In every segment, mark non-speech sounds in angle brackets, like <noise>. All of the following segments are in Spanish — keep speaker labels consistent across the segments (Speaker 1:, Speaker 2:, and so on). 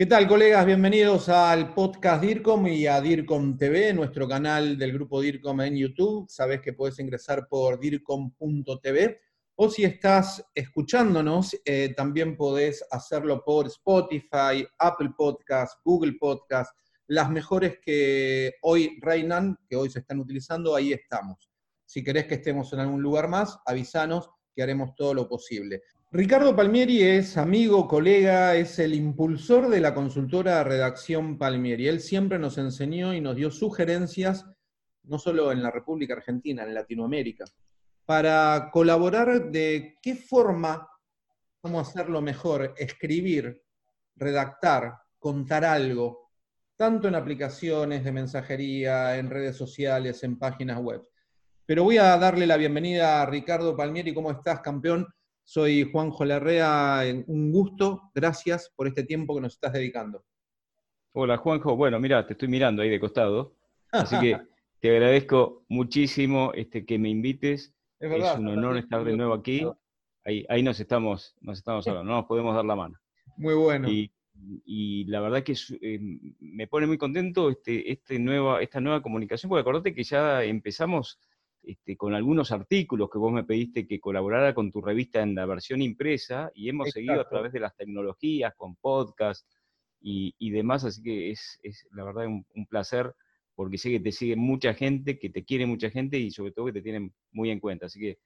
Speaker 1: ¿Qué tal, colegas? Bienvenidos al podcast DIRCOM y a DIRCOM TV, nuestro canal del grupo DIRCOM en YouTube. Sabes que puedes ingresar por DIRCOM.tv o si estás escuchándonos, eh, también podés hacerlo por Spotify, Apple Podcast, Google Podcast, las mejores que hoy reinan, que hoy se están utilizando, ahí estamos. Si querés que estemos en algún lugar más, avísanos que haremos todo lo posible. Ricardo Palmieri es amigo, colega, es el impulsor de la consultora Redacción Palmieri. Él siempre nos enseñó y nos dio sugerencias, no solo en la República Argentina, en Latinoamérica, para colaborar de qué forma, cómo hacerlo mejor, escribir, redactar, contar algo, tanto en aplicaciones de mensajería, en redes sociales, en páginas web. Pero voy a darle la bienvenida a Ricardo Palmieri. ¿Cómo estás, campeón? Soy Juanjo Larrea, un gusto, gracias por este tiempo que nos estás dedicando.
Speaker 2: Hola Juanjo, bueno, mira, te estoy mirando ahí de costado, así que <laughs> te agradezco muchísimo este, que me invites. Es, un honor estar de nuevo aquí. Ahí, ahí nos estamos, nos estamos hablando, no nos podemos dar la mano.
Speaker 1: Muy bueno.
Speaker 2: Y, la verdad que eh, me pone muy contento este, este nueva, esta nueva comunicación, porque acordate que ya empezamos este, con algunos artículos que vos me pediste que colaborara con tu revista en la versión impresa y hemos seguido a través de las tecnologías, con podcast y, demás, así que es, la verdad un, placer porque sé que te sigue mucha gente, que te quiere mucha gente y sobre todo que te tienen muy en cuenta. Así que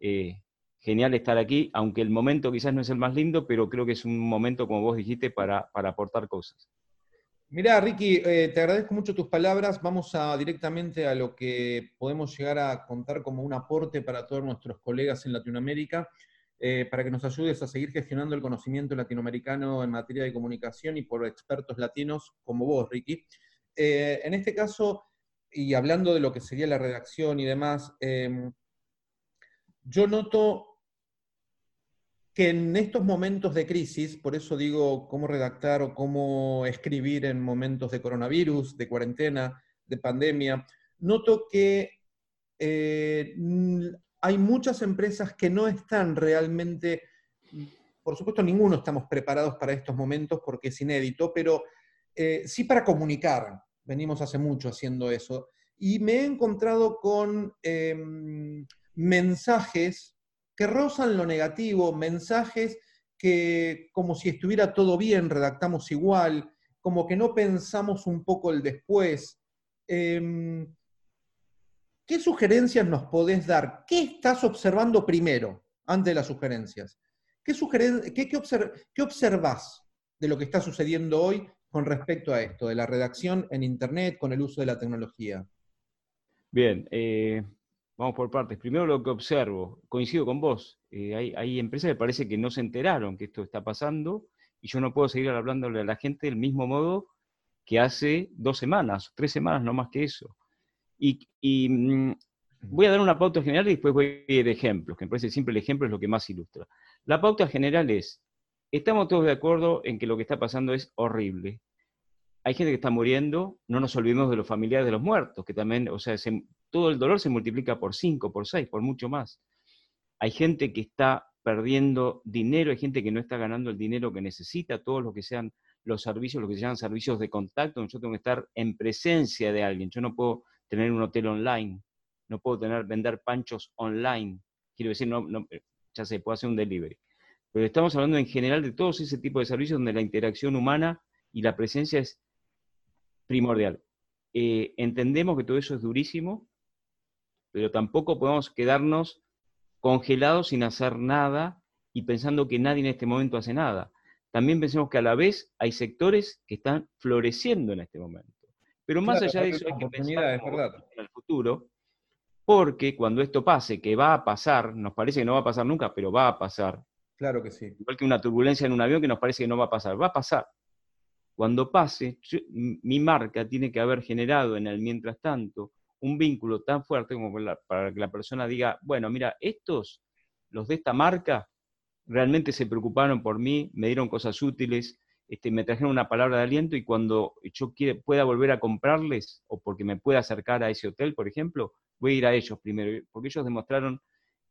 Speaker 2: eh, genial estar aquí, aunque el momento quizás no es el más lindo, pero creo que es un momento, como vos dijiste, para aportar cosas.
Speaker 1: Mira, Ricky, eh, te agradezco mucho tus palabras. Vamos directamente a lo que podemos llegar a contar como un aporte para todos nuestros colegas en Latinoamérica, eh, para que nos ayudes a seguir gestionando el conocimiento latinoamericano en materia de comunicación y por expertos latinos como vos, Ricky. Eh, en este caso, y hablando de lo que sería la redacción y demás, em, yo noto que en estos momentos de crisis, por eso digo cómo redactar o cómo escribir en momentos de coronavirus, de cuarentena, de pandemia, noto que eh, hay muchas empresas que no están realmente, por supuesto ninguno estamos preparados para estos momentos porque es inédito, pero eh, sí para comunicar. Venimos hace mucho haciendo eso. Y me he encontrado con em, mensajes que rozan lo negativo, mensajes que como si estuviera todo bien, redactamos igual, como que no pensamos un poco el después. Em, ¿Qué sugerencias nos podés dar? ¿Qué estás observando primero, antes de las sugerencias? ¿Qué, qué, qué observas de lo que está sucediendo hoy con respecto a esto, de la redacción en Internet con el uso de la tecnología?
Speaker 2: Bien, eh, Vamos por partes. Primero lo que observo, coincido con vos, eh, hay, empresas que parece que no se enteraron que esto está pasando y yo no puedo seguir hablándole a la gente del mismo modo que hace dos semanas, tres semanas, no más que eso. Y, mm, voy a dar una pauta general y después voy a ir ejemplos, que me parece siempre el ejemplo es lo que más ilustra. La pauta general es, estamos todos de acuerdo en que lo que está pasando es horrible. Hay gente que está muriendo, no nos olvidemos de los familiares de los muertos, que también, o sea, se, todo el dolor se multiplica por 5, por 6, por mucho más. Hay gente que está perdiendo dinero, hay gente que no está ganando el dinero que necesita, todos los que sean los servicios, lo que se llaman servicios de contacto, yo tengo que estar en presencia de alguien, yo no puedo tener un hotel online, no puedo tener, vender panchos online, quiero decir, no, no, ya se puede hacer un delivery. Pero estamos hablando en general de todos ese tipo de servicios donde la interacción humana y la presencia es primordial. Eh, entendemos que todo eso es durísimo, pero tampoco podemos quedarnos congelados sin hacer nada y pensando que nadie en este momento hace nada. También pensemos que a la vez hay sectores que están floreciendo en este momento. Pero más allá de eso hay que pensar en el futuro, porque cuando esto pase, que va a pasar, nos parece que no va a pasar nunca, pero va a pasar.
Speaker 1: Claro que sí.
Speaker 2: Igual que una turbulencia en un avión que nos parece que no va a pasar, va a pasar. Cuando pase, mi marca tiene que haber generado en el mientras tanto un vínculo tan fuerte como para que la persona diga, bueno, mira, estos, los de esta marca, realmente se preocuparon por mí, me dieron cosas útiles, este, me trajeron una palabra de aliento y cuando yo pueda volver a comprarles o porque me pueda acercar a ese hotel, por ejemplo, voy a ir a ellos primero, porque ellos demostraron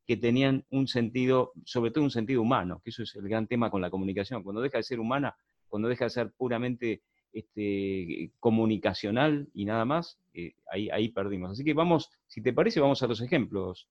Speaker 2: que tenían un sentido, sobre todo un sentido humano, que eso es el gran tema con la comunicación. Cuando deja de ser humana, cuando deja de ser puramente este, comunicacional y nada más, eh, ahí, ahí perdimos. Así que vamos, si te parece, vamos a los ejemplos.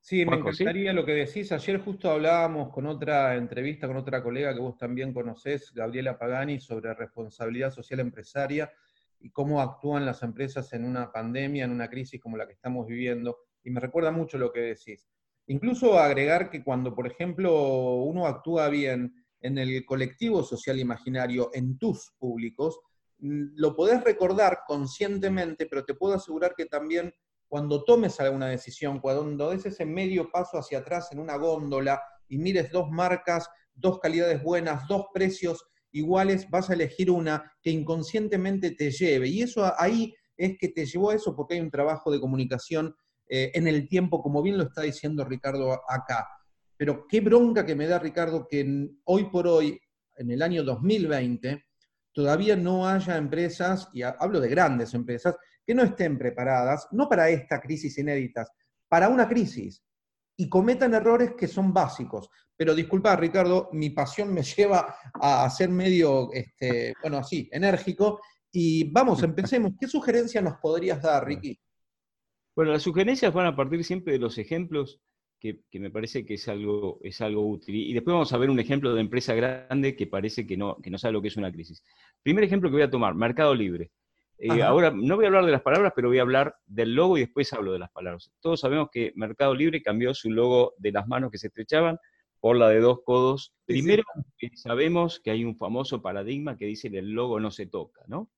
Speaker 1: Sí, me encantaría lo que decís. Ayer justo hablábamos con otra entrevista con otra colega que vos también conocés, Gabriela Pagani, sobre responsabilidad social empresaria y cómo actúan las empresas en una pandemia, en una crisis como la que estamos viviendo. Y me recuerda mucho lo que decís. Incluso agregar que cuando, por ejemplo, uno actúa bien en el colectivo social imaginario, en tus públicos, mm, lo podés recordar conscientemente, pero te puedo asegurar que también cuando tomes alguna decisión, cuando des ese medio paso hacia atrás en una góndola y mires dos marcas, dos calidades buenas, dos precios iguales, vas a elegir una que inconscientemente te lleve. Y eso ahí es que te llevó a eso porque hay un trabajo de comunicación eh, en el tiempo, como bien lo está diciendo Ricardo acá. Pero qué bronca que me da, Ricardo, que hoy por hoy, en el año 2020, todavía no haya empresas, y hablo de grandes empresas, que no estén preparadas, no para esta crisis inédita, para una crisis, y cometan errores que son básicos. Pero disculpa, Ricardo, mi pasión me <laughs> lleva a ser medio, este, bueno, así, enérgico. Y vamos, empecemos. ¿Qué sugerencia nos podrías dar, Ricky?
Speaker 2: Bueno, las sugerencias van a partir siempre de los ejemplos que, me parece que es algo, es algo útil. Y después vamos a ver un ejemplo de empresa grande que parece que no, que no sabe lo que es una crisis. Primer ejemplo que voy a tomar, Mercado Libre. Eh, ahora no voy a hablar de las palabras, pero voy a hablar del logo y después hablo de las palabras. Todos sabemos que Mercado Libre cambió su logo de las manos que se estrechaban por la de dos codos. Primero, sabemos que hay un famoso paradigma que dice que el logo no se toca, ¿no?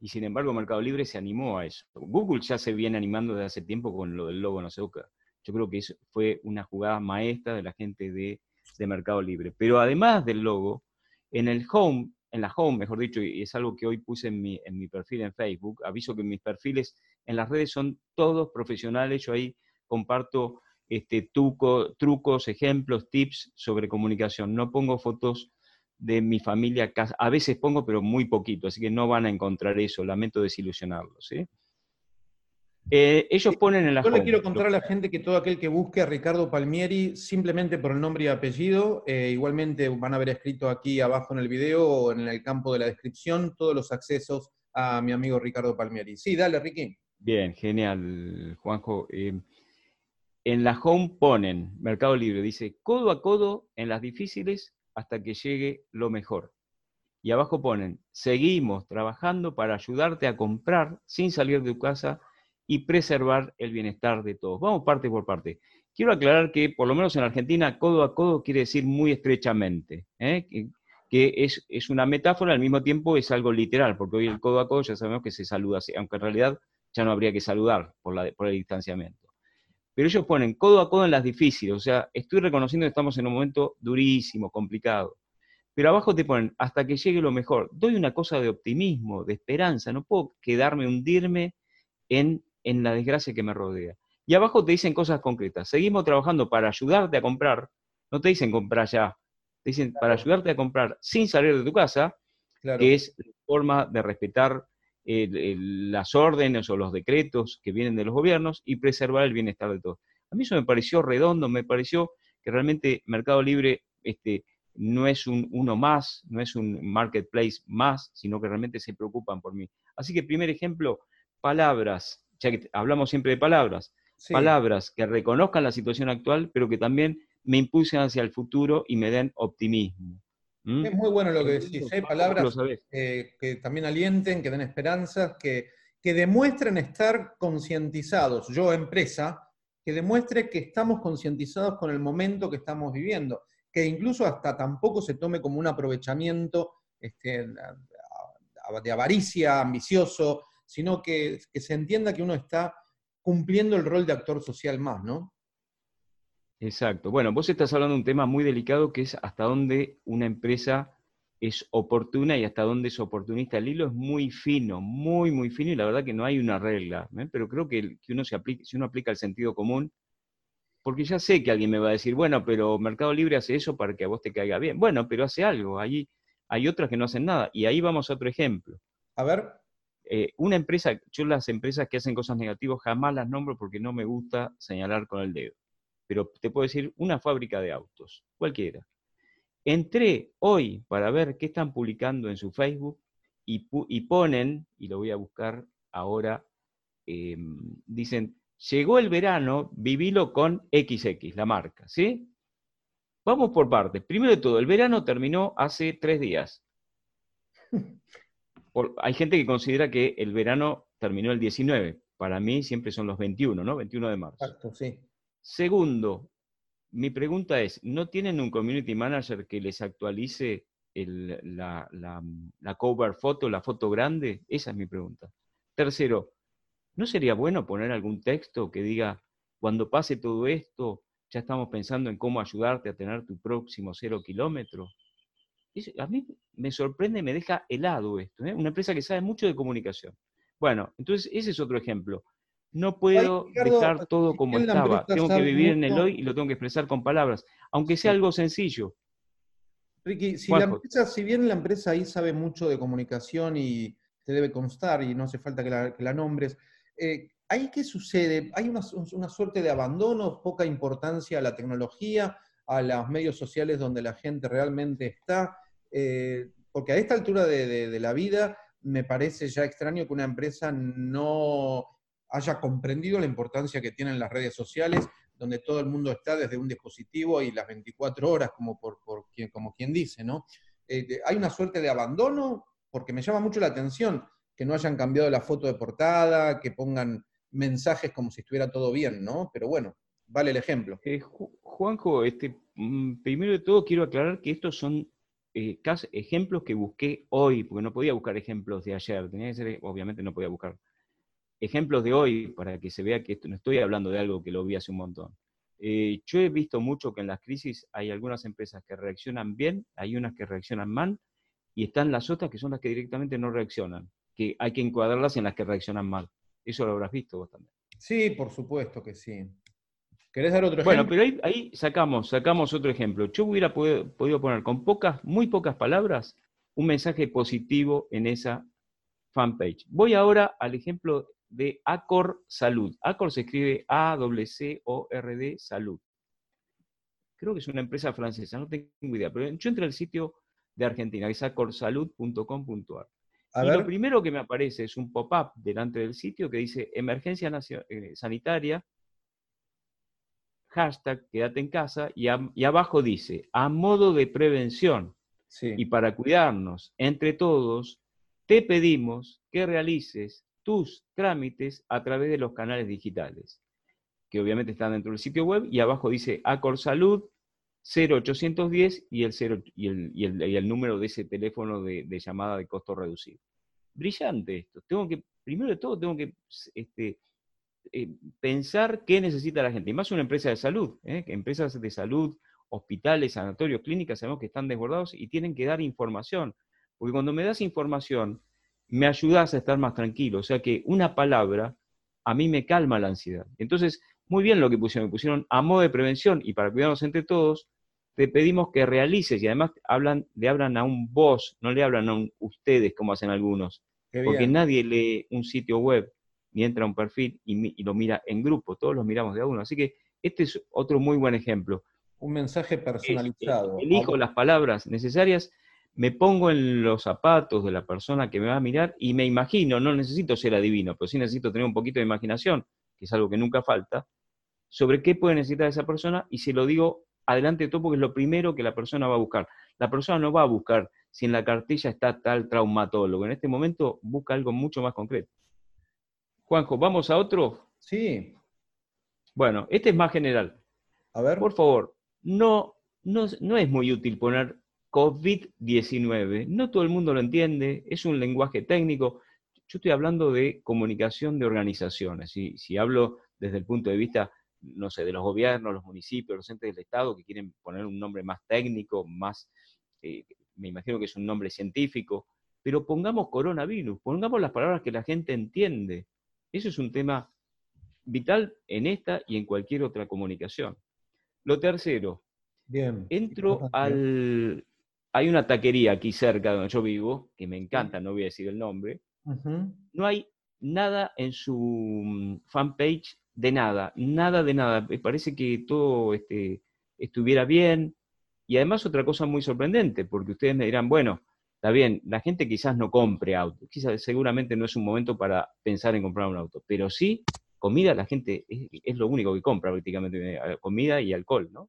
Speaker 2: Y sin embargo, Mercado Libre se animó a eso. Google ya se viene animando desde hace tiempo con lo del logo no se toca. Yo creo que eso fue una jugada maestra de la gente de, de Mercado Libre. Pero además del logo, en el home en la home, mejor dicho, y es algo que hoy puse en mi, en mi perfil en Facebook. Aviso que mis perfiles en las redes son todos profesionales. Yo ahí comparto este, trucos, ejemplos, tips sobre comunicación. No pongo fotos de mi familia, a veces pongo, pero muy poquito, así que no van a encontrar eso. Lamento desilusionarlos. ¿sí? Eh, ellos ponen en la.
Speaker 1: Yo le quiero contar a la gente que todo aquel que busque a Ricardo Palmieri, simplemente por el nombre y apellido, eh, igualmente van a haber escrito aquí abajo en el video o en el campo de la descripción todos los accesos a mi amigo Ricardo Palmieri. Sí, dale, Ricky.
Speaker 2: Bien, genial, Juanjo. Eh, en la home ponen Mercado Libre, dice codo a codo en las difíciles hasta que llegue lo mejor. Y abajo ponen, seguimos trabajando para ayudarte a comprar sin salir de tu casa y preservar el bienestar de todos. Vamos parte por parte. Quiero aclarar que, por lo menos en Argentina, codo a codo quiere decir muy estrechamente, ¿eh? que, es, es, una metáfora, al mismo tiempo es algo literal, porque hoy el codo a codo ya sabemos que se saluda aunque en realidad ya no habría que saludar por, la, por el distanciamiento. Pero ellos ponen codo a codo en las difíciles, o sea, estoy reconociendo que estamos en un momento durísimo, complicado. Pero abajo te ponen, hasta que llegue lo mejor. Doy una cosa de optimismo, de esperanza, no puedo quedarme, hundirme en en la desgracia que me rodea. Y abajo te dicen cosas concretas. Seguimos trabajando para ayudarte a comprar. No te dicen comprar ya. Te dicen para ayudarte a comprar sin salir de tu casa, que es la forma de respetar las órdenes o los decretos que vienen de los gobiernos y preservar el bienestar de todos. A mí eso me pareció redondo, me pareció que realmente Mercado Libre este, no es un uno más, no es un marketplace más, sino que realmente se preocupan por mí. Así que primer ejemplo, palabras ya que hablamos siempre de palabras, palabras que reconozcan la situación actual, pero que también me impulsen hacia el futuro y me den optimismo.
Speaker 1: ¿Mm? Es muy bueno lo que decís, ¿eh? palabras eh, que también alienten, que den esperanzas, que, que demuestren estar concientizados. Yo, empresa, que demuestre que estamos concientizados con el momento que estamos viviendo, que incluso hasta tampoco se tome como un aprovechamiento este, de avaricia, ambicioso, sino que, se entienda que uno está cumpliendo el rol de actor social más, ¿no?
Speaker 2: Exacto. Bueno, vos estás hablando de un tema muy delicado que es hasta dónde una empresa es oportuna y hasta dónde es oportunista. El hilo es muy fino, muy, muy fino y la verdad que no hay una regla. ¿eh? Pero creo que, uno se aplica, si uno aplica el sentido común, porque ya sé que alguien me va a decir, bueno, pero Mercado Libre hace eso para que a vos te caiga bien. Bueno, pero hace algo. Allí hay otras que no hacen nada. Y ahí vamos a otro ejemplo.
Speaker 1: A ver.
Speaker 2: Eh, una empresa, yo las empresas que hacen cosas negativas jamás las nombro porque no me gusta señalar con el dedo. Pero te puedo decir una fábrica de autos, cualquiera. Entré hoy para ver qué están publicando en su Facebook y, ponen, y lo voy a buscar ahora, em, dicen, llegó el verano, vivilo con XX, la marca, ¿sí? Vamos por partes. Primero de todo, el verano terminó hace tres días. <laughs> hay gente que considera que el verano terminó el 19. Para mí siempre son los 21, ¿no? 21 de marzo.
Speaker 1: Exacto, sí.
Speaker 2: Segundo, mi pregunta es, ¿no tienen un community manager que les actualice la, la, cover foto, la foto grande? Esa es mi pregunta. Tercero, ¿no sería bueno poner algún texto que diga, cuando pase todo esto, ya estamos pensando en cómo ayudarte a tener tu próximo cero kilómetro? A mí me sorprende, me deja helado esto, ¿eh? una empresa que sabe mucho de comunicación. Bueno, entonces ese es otro ejemplo. No puedo dejar todo como estaba. Tengo que vivir en el hoy y lo tengo que expresar con palabras, aunque sea algo sencillo.
Speaker 1: Ricky, si, la empresa, si bien la empresa ahí sabe mucho de comunicación y te debe constar y no hace falta que la, nombres, eh, ¿ahí qué sucede? ¿Hay una, suerte de abandono, poca importancia a la tecnología, a los medios sociales donde la gente realmente está? Eh, porque a esta altura de la vida me parece ya extraño que una empresa no haya comprendido la importancia que tienen las redes sociales, donde todo el mundo está desde un dispositivo y las 24 horas, como, por, quien, como quien dice, ¿no? Eh, hay una suerte de abandono, porque me llama mucho la atención que no hayan cambiado la foto de portada, que pongan mensajes como si estuviera todo bien, ¿no? Pero bueno, vale el ejemplo.
Speaker 2: Eh, Juanjo, este, mm, primero de todo quiero aclarar que estos son eh, ejemplos que busqué hoy, porque no podía buscar ejemplos de ayer, tenía que ser, obviamente no podía buscar ejemplos de hoy para que se vea que no estoy hablando de algo que lo vi hace un montón. Eh, yo he visto mucho que en las crisis hay algunas empresas que reaccionan bien, hay unas que reaccionan mal, y están las otras que son las que directamente no reaccionan, que hay que encuadrarlas en las que reaccionan mal. Eso lo habrás visto vos también.
Speaker 1: Sí, por supuesto que sí. ¿Querés dar otro
Speaker 2: ejemplo? Bueno, pero ahí, sacamos, sacamos otro ejemplo. Yo hubiera podido poner con pocas, muy pocas palabras, un mensaje positivo en esa fanpage. Voy ahora al ejemplo de Acor Salud. Acor se escribe A-C-O-R-D Salud. Creo que es una empresa francesa, no tengo idea, pero yo entré al sitio de Argentina, que es acorsalud.com.ar. Y lo primero que me aparece es un pop-up delante del sitio que dice emergencia eh, sanitaria, hashtag quédate en casa, y, abajo dice, a modo de prevención y para cuidarnos entre todos, te pedimos que realices tus trámites a través de los canales digitales, que obviamente están dentro del sitio web, y abajo dice Acor Salud 0810 y el, y el, número de ese teléfono de, llamada de costo reducido. Brillante esto. Tengo que, primero de todo, tengo que este, eh, pensar qué necesita la gente, y más una empresa de salud, ¿eh? empresas de salud, hospitales, sanatorios, clínicas, sabemos que están desbordados y tienen que dar información, porque cuando me das información, me ayudas a estar más tranquilo. O sea que una palabra a mí me calma la ansiedad. Entonces, muy bien lo que pusieron, me pusieron a modo de prevención y para cuidarnos entre todos, te pedimos que realices y además hablan, le hablan a un vos, no le hablan a un ustedes como hacen algunos. porque nadie lee un sitio web ni entra a un perfil y, lo mira en grupo, todos los miramos de a uno. Así que este es otro muy buen ejemplo.
Speaker 1: Un mensaje personalizado.
Speaker 2: elijo las palabras necesarias me pongo en los zapatos de la persona que me va a mirar y me imagino, no necesito ser adivino, pero sí necesito tener un poquito de imaginación, que es algo que nunca falta, sobre qué puede necesitar esa persona y se lo digo adelante de todo porque es lo primero que la persona va a buscar. La persona no va a buscar si en la cartilla está tal traumatólogo. En este momento busca algo mucho más concreto. Juanjo, ¿vamos a otro?
Speaker 1: Sí.
Speaker 2: Bueno, este es más general.
Speaker 1: A ver.
Speaker 2: Por favor, no, no, no es muy útil poner COVID-19. No todo el mundo lo entiende, es un lenguaje técnico. Yo estoy hablando de comunicación de organizaciones. Si, si hablo desde el punto de vista, no sé, de los gobiernos, los municipios, los entes del Estado que quieren poner un nombre más técnico, más, eh, me imagino que es un nombre científico, pero pongamos coronavirus, pongamos las palabras que la gente entiende. Eso es un tema vital en esta y en cualquier otra comunicación. Lo tercero,
Speaker 1: Bien.
Speaker 2: entro al, hay una taquería aquí cerca de donde yo vivo, que me encanta, no voy a decir el nombre. No hay nada en su mm, fanpage de nada, nada de nada. Me parece que todo este, estuviera bien. Y además otra cosa muy sorprendente, porque ustedes me dirán, bueno, está bien, la gente quizás no compre auto, quizás seguramente no es un momento para pensar en comprar un auto, pero sí, comida la gente es, lo único que compra prácticamente, eh, comida y alcohol, ¿no?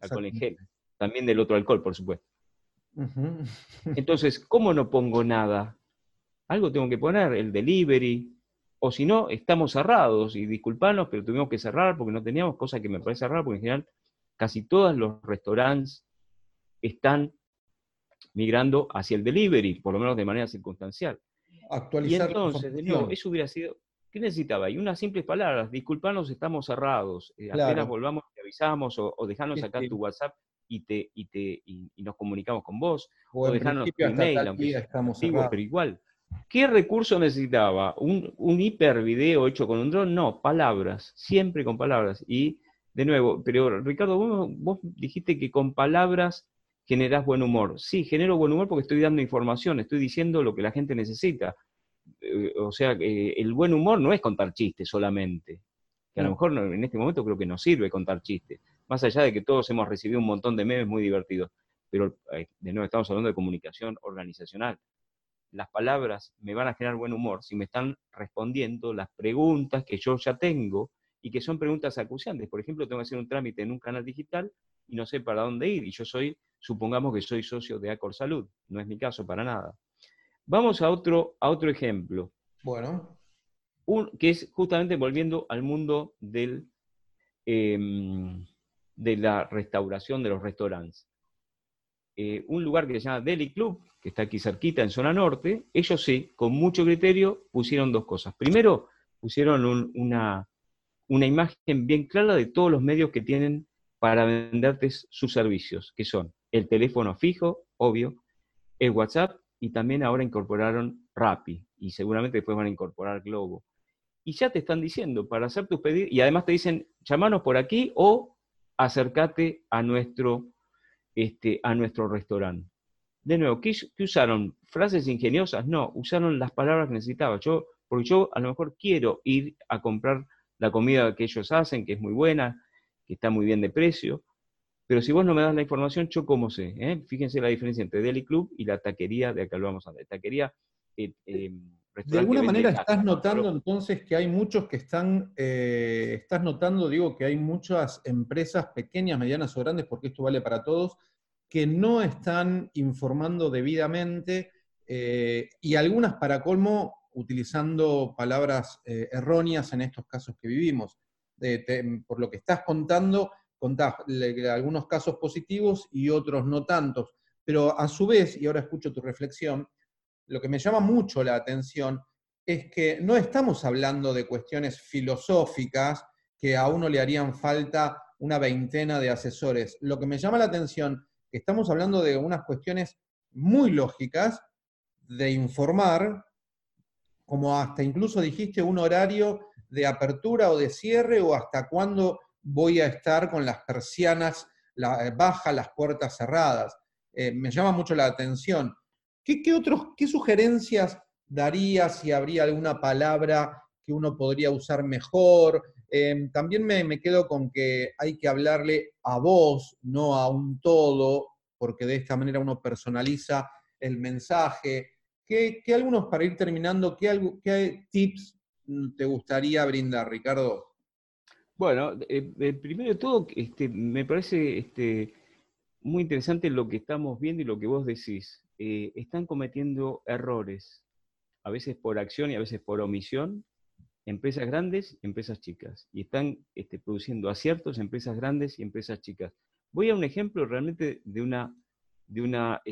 Speaker 2: Alcohol en gel. También del otro alcohol, por supuesto. Entonces, ¿cómo no pongo nada? Algo tengo que poner, el delivery, o si no, estamos cerrados, y disculpanos, pero tuvimos que cerrar porque no teníamos, cosa que me parece raro, porque en general casi todos los restaurantes están migrando hacia el delivery, por lo menos de manera circunstancial.
Speaker 1: Actualizar
Speaker 2: y entonces, de nuevo, eso hubiera sido, ¿qué necesitaba? Y unas simples palabras, disculpanos, estamos cerrados, eh, apenas volvamos te avisamos, o, o dejanos acá tu WhatsApp y, te, y, te, y, nos comunicamos con vos,
Speaker 1: o, o dejarnos tu email, aunque estamos
Speaker 2: pero igual. ¿Qué recurso necesitaba? ¿Un, ¿Un hiper video hecho con un dron? No, palabras, siempre con palabras. Y de nuevo, pero Ricardo, vos, dijiste que con palabras generás buen humor. Sí, genero buen humor porque estoy dando información, estoy diciendo lo que la gente necesita. Eh, o sea, el buen humor no es contar chistes solamente, que a lo mejor en este momento creo que nos sirve contar chistes, más allá de que todos hemos recibido un montón de memes muy divertidos. Pero eh, de nuevo estamos hablando de comunicación organizacional las palabras me van a generar buen humor si me están respondiendo las preguntas que yo ya tengo y que son preguntas acuciantes. Por ejemplo, tengo que hacer un trámite en un canal digital y no sé para dónde ir. Y yo soy, supongamos que soy socio de Acor Salud. No es mi caso para nada. Vamos a otro, a otro ejemplo.
Speaker 1: Bueno.
Speaker 2: que es justamente volviendo al mundo del, em, de la restauración de los restaurantes. Eh, un lugar que se llama Deli Club, que está aquí cerquita en zona norte, ellos sí, con mucho criterio, pusieron dos cosas. Primero, pusieron una, una imagen bien clara de todos los medios que tienen para venderte sus servicios, que son el teléfono fijo, obvio, el WhatsApp y también ahora incorporaron Rappi y seguramente después van a incorporar Globo. Y ya te están diciendo, para hacer tus pedidos, y además te dicen, llamanos por aquí o acércate a nuestro, este, a nuestro restaurante de nuevo, ¿qué, usaron? ¿Frases ingeniosas? No, usaron las palabras que necesitaba. Yo, porque yo a lo mejor quiero ir a comprar la comida que ellos hacen, que es muy buena, que está muy bien de precio, pero si vos no me das la información, ¿yo cómo sé? ¿Eh? Fíjense la diferencia entre Deli Club y la taquería de acá lo vamos a ver. Taquería.
Speaker 1: Eh, eh, de alguna manera estás notando entonces que hay muchos que están, estás notando, digo, que hay muchas empresas pequeñas, medianas o grandes, porque esto vale para todos, que no están informando debidamente eh, y algunas para colmo utilizando palabras eh, erróneas en estos casos que vivimos. por lo que estás contando, contás algunos casos positivos y otros no tantos. Pero a su vez, y ahora escucho tu reflexión, lo que me llama mucho la atención es que no estamos hablando de cuestiones filosóficas que a uno le harían falta una veintena de asesores. Lo que me llama la atención estamos hablando de unas cuestiones muy lógicas de informar, como hasta incluso dijiste un horario de apertura o de cierre o hasta cuándo voy a estar con las persianas eh, bajas, las puertas cerradas. Eh, me llama mucho la atención. ¿Qué, otros, ¿Qué sugerencias darías si habría alguna palabra que uno podría usar mejor? Em, también me, quedo con que hay que hablarle a vos, no a un todo, porque de esta manera uno personaliza el mensaje. ¿Qué, algunos, para ir terminando, qué, qué, tips te gustaría brindar, Ricardo?
Speaker 2: Bueno, eh, eh, primero de todo, este, me parece este, muy interesante lo que estamos viendo y lo que vos decís. Eh, están cometiendo errores, a veces por acción y a veces por omisión, empresas grandes y empresas chicas. Y están este, produciendo aciertos empresas grandes y empresas chicas. Voy a un ejemplo realmente de una, de una,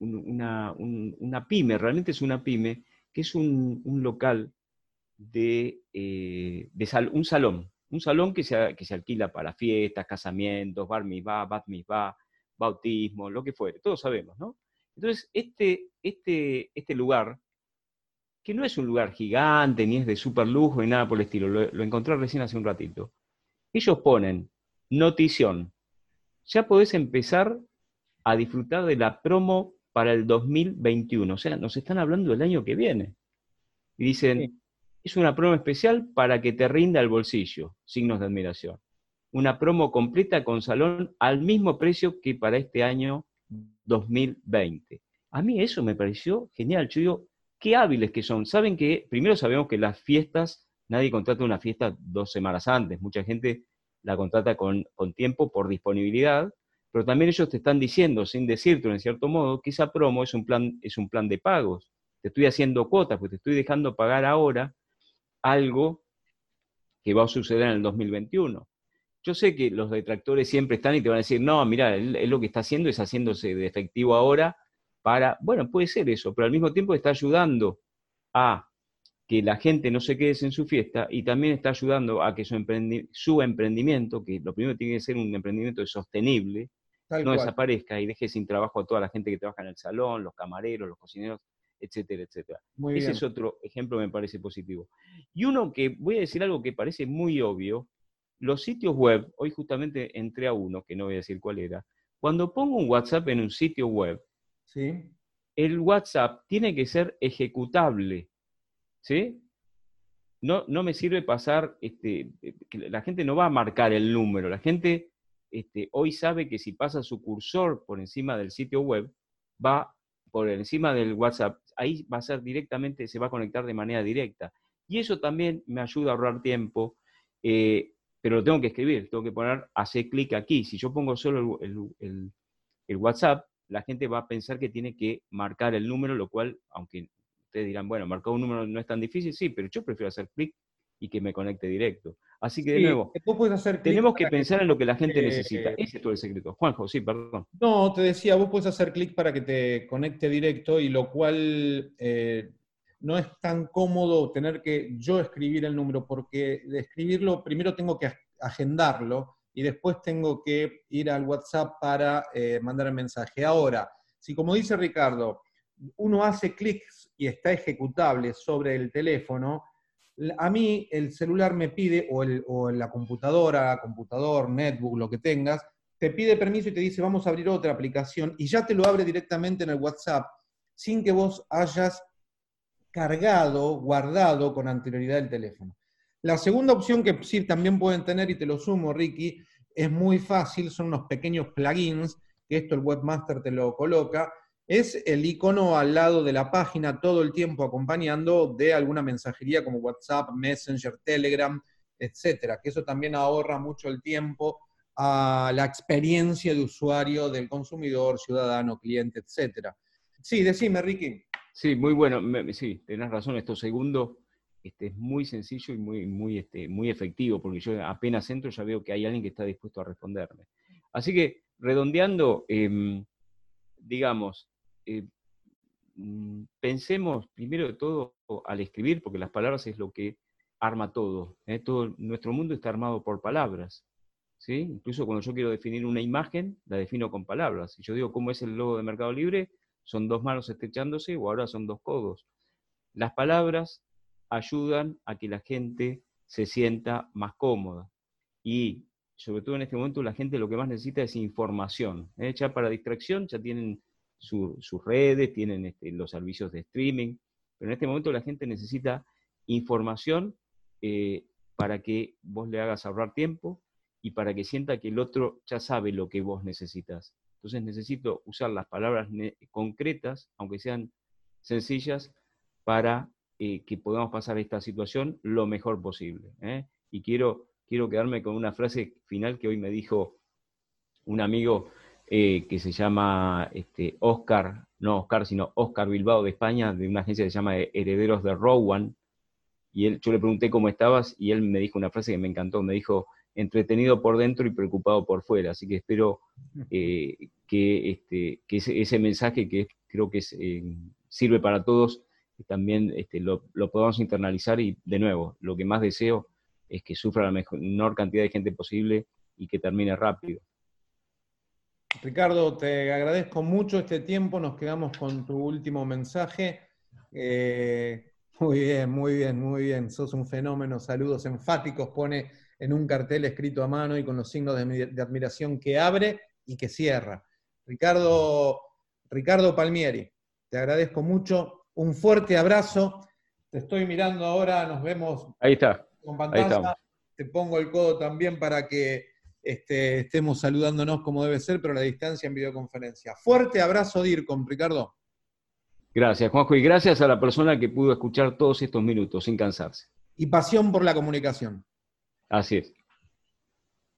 Speaker 2: una, una, pyme, realmente es una pyme, que es un, local de, eh, un salón, un salón que se, que se alquila para fiestas, casamientos, bar mitzvah, bat mitzvah, bautismo, lo que fuere, todos sabemos, ¿no? Entonces, este, este, este lugar que no es un lugar gigante, ni es de super lujo, ni nada por el estilo, lo, encontré recién hace un ratito. Ellos ponen notición, ya podés empezar a disfrutar de la promo para el 2021, o sea, nos están hablando del año que viene. Y dicen, es una promo especial para que te rinda el bolsillo, signos de admiración. una promo completa con salón al mismo precio que para este año 2020. A mí eso me pareció genial. Yo qué hábiles que son. Saben que, primero sabemos que las fiestas, nadie contrata una fiesta dos semanas antes. Mucha gente la contrata con, tiempo por disponibilidad, pero también ellos te están diciendo, sin decirte en cierto modo, que esa promo es un plan, es un plan de pagos. Te estoy haciendo cuotas, pues te estoy dejando pagar ahora algo que va a suceder en el 2021. Yo sé que los detractores siempre están y te van a decir, no, mira, él, lo que está haciendo es haciéndose de efectivo ahora para, bueno, puede ser eso, pero al mismo tiempo está ayudando a que la gente no se quede en su fiesta y también está ayudando a que su, emprendimiento, que lo primero tiene que ser un emprendimiento sostenible, no desaparezca y deje sin trabajo a toda la gente que trabaja en el salón, los camareros, los cocineros, etcétera, etcétera. Ese es otro ejemplo me parece positivo. Y uno que, voy a decir algo que parece muy obvio, los sitios web, hoy justamente entré a uno, que no voy a decir cuál era, cuando pongo un WhatsApp en un sitio web, ¿Sí? el WhatsApp tiene que ser ejecutable, ¿sí? No, no me sirve pasar, este, la gente no va a marcar el número, la gente este, hoy sabe que si pasa su cursor por encima del sitio web, va por encima del WhatsApp, ahí va a ser directamente, se va a conectar de manera directa. Y eso también me ayuda a ahorrar tiempo. Eh, pero lo tengo que escribir, tengo que poner, hacer clic aquí. Si yo pongo solo el, WhatsApp, la gente va a pensar que tiene que marcar el número, lo cual, aunque ustedes dirán, bueno, marcar un número no es tan difícil, sí, pero yo prefiero hacer clic y que me conecte directo. Así que, de nuevo, tenemos que pensar en lo que la gente necesita. Ese es todo el secreto. Juanjo, sí, perdón.
Speaker 1: No, te decía, vos puedes hacer clic para que te conecte directo y lo cual eh, no es tan cómodo tener que yo escribir el número, porque de escribirlo primero tengo que agendarlo y después tengo que ir al WhatsApp para eh, mandar el mensaje. Ahora, si como dice Ricardo, uno hace clics y está ejecutable sobre el teléfono, a mí el celular me pide, o, el, o la computadora, computador, netbook, lo que tengas, te pide permiso y te dice vamos a abrir otra aplicación y ya te lo abre directamente en el WhatsApp sin que vos hayas cargado, guardado con anterioridad el teléfono. La segunda opción que sí también pueden tener, y te lo sumo, Ricky, es muy fácil, son unos pequeños plugins, que esto el webmaster te lo coloca, es el icono al lado de la página todo el tiempo acompañando de alguna mensajería como WhatsApp, Messenger, Telegram, etcétera, que eso también ahorra mucho el tiempo a la experiencia de usuario del consumidor, ciudadano, cliente, etcétera. Sí, decime, Ricky.
Speaker 2: Sí, muy bueno. sí, tenés razón. Esto segundo este, es muy sencillo y muy, muy, este, muy efectivo, porque yo apenas entro ya veo que hay alguien que está dispuesto a responderme. Así que, redondeando, em, digamos, eh, mm, pensemos primero de todo al escribir, porque las palabras es lo que arma todo. ¿eh? nuestro mundo está armado por palabras. ¿sí? Incluso cuando yo quiero definir una imagen, la defino con palabras. Si yo digo cómo es el logo de Mercado Libre, son dos manos estrechándose o ahora son dos codos. Las palabras ayudan a que la gente se sienta más cómoda. Y sobre todo en este momento la gente lo que más necesita es información. ¿eh? Ya para distracción ya tienen sus redes, tienen este, los servicios de streaming, pero en este momento la gente necesita información eh, para que vos le hagas ahorrar tiempo y para que sienta que el otro ya sabe lo que vos necesitas. Entonces necesito usar las palabras concretas, aunque sean sencillas, para eh, que podamos pasar esta situación lo mejor posible. ¿eh? Y quiero, quiero quedarme con una frase final que hoy me dijo un amigo eh, que se llama este, Oscar, no Oscar, sino Oscar Bilbao de España, de una agencia que se llama Herederos de Rowan. Y él, yo le pregunté cómo estabas y él me dijo una frase que me encantó. Me dijo, entretenido por dentro y preocupado por fuera. Así que espero eh, que, este, que ese, mensaje que creo que eh, sirve para todos, también este, lo, podamos internalizar y de nuevo, lo que más deseo es que sufra la menor cantidad de gente posible y que termine rápido.
Speaker 1: Ricardo, te agradezco mucho este tiempo, nos quedamos con tu último mensaje. Eh, muy bien, muy bien, muy bien, sos un fenómeno, saludos enfáticos, pone en un cartel escrito a mano y con los signos de, admiración que abre y que cierra. Ricardo, Ricardo Palmieri, te agradezco mucho, un fuerte abrazo, te estoy mirando ahora, nos vemos
Speaker 2: Ahí está.
Speaker 1: con pantalla, te pongo el codo también para que este, estemos saludándonos como debe ser, pero a la distancia en videoconferencia. Fuerte abrazo, DIRCOM, Ricardo.
Speaker 2: Gracias, Juanjo, y gracias a la persona que pudo escuchar todos estos minutos sin cansarse.
Speaker 1: Y pasión por la comunicación.
Speaker 2: Así es.